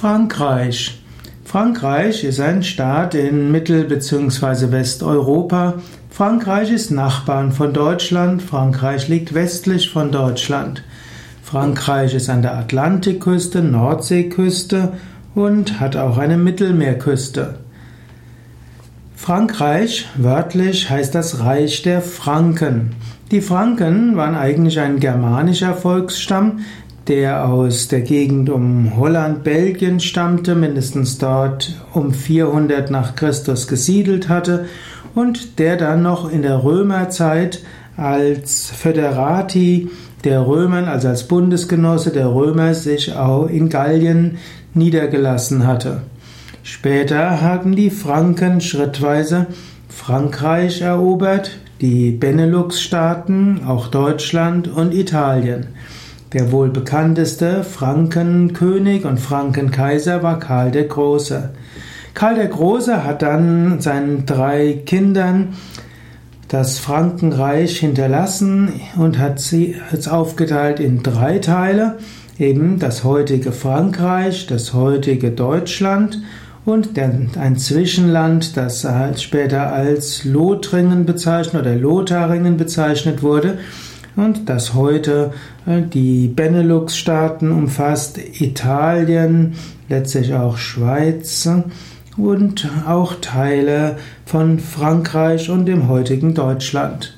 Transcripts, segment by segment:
Frankreich. Frankreich ist ein Staat in Mittel- bzw. Westeuropa. Frankreich ist Nachbarn von Deutschland. Frankreich liegt westlich von Deutschland. Frankreich ist an der Atlantikküste, Nordseeküste und hat auch eine Mittelmeerküste. Frankreich, wörtlich heißt das Reich der Franken. Die Franken waren eigentlich ein germanischer Volksstamm, der aus der Gegend um Holland, Belgien stammte, mindestens dort um 400 nach Christus gesiedelt hatte und der dann noch in der Römerzeit als Föderati der Römer, also als Bundesgenosse der Römer, sich auch in Gallien niedergelassen hatte. Später haben die Franken schrittweise Frankreich erobert, die Benelux-Staaten, auch Deutschland und Italien. Der wohl bekannteste Frankenkönig und Frankenkaiser war Karl der Große. Karl der Große hat dann seinen drei Kindern das Frankenreich hinterlassen und hat sie jetzt aufgeteilt in drei Teile, eben das heutige Frankreich, das heutige Deutschland und ein Zwischenland, das später als Lothringen bezeichnet oder Lotharingen bezeichnet wurde, und das heute äh, die Benelux-Staaten umfasst, Italien, letztlich auch Schweiz und auch Teile von Frankreich und dem heutigen Deutschland.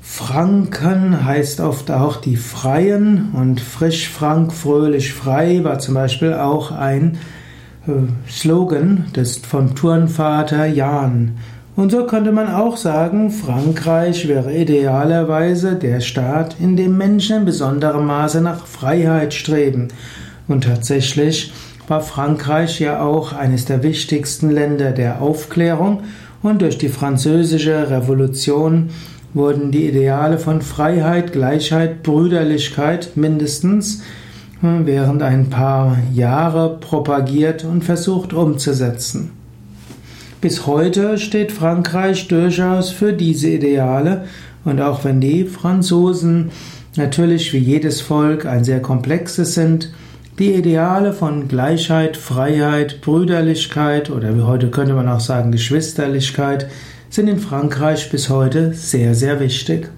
Franken heißt oft auch die Freien und frisch frank, fröhlich frei war zum Beispiel auch ein äh, Slogan des vom Turnvater Jan. Und so könnte man auch sagen, Frankreich wäre idealerweise der Staat, in dem Menschen in besonderem Maße nach Freiheit streben. Und tatsächlich war Frankreich ja auch eines der wichtigsten Länder der Aufklärung und durch die französische Revolution wurden die Ideale von Freiheit, Gleichheit, Brüderlichkeit mindestens während ein paar Jahre propagiert und versucht umzusetzen. Bis heute steht Frankreich durchaus für diese Ideale und auch wenn die Franzosen natürlich wie jedes Volk ein sehr komplexes sind, die Ideale von Gleichheit, Freiheit, Brüderlichkeit oder wie heute könnte man auch sagen Geschwisterlichkeit sind in Frankreich bis heute sehr, sehr wichtig.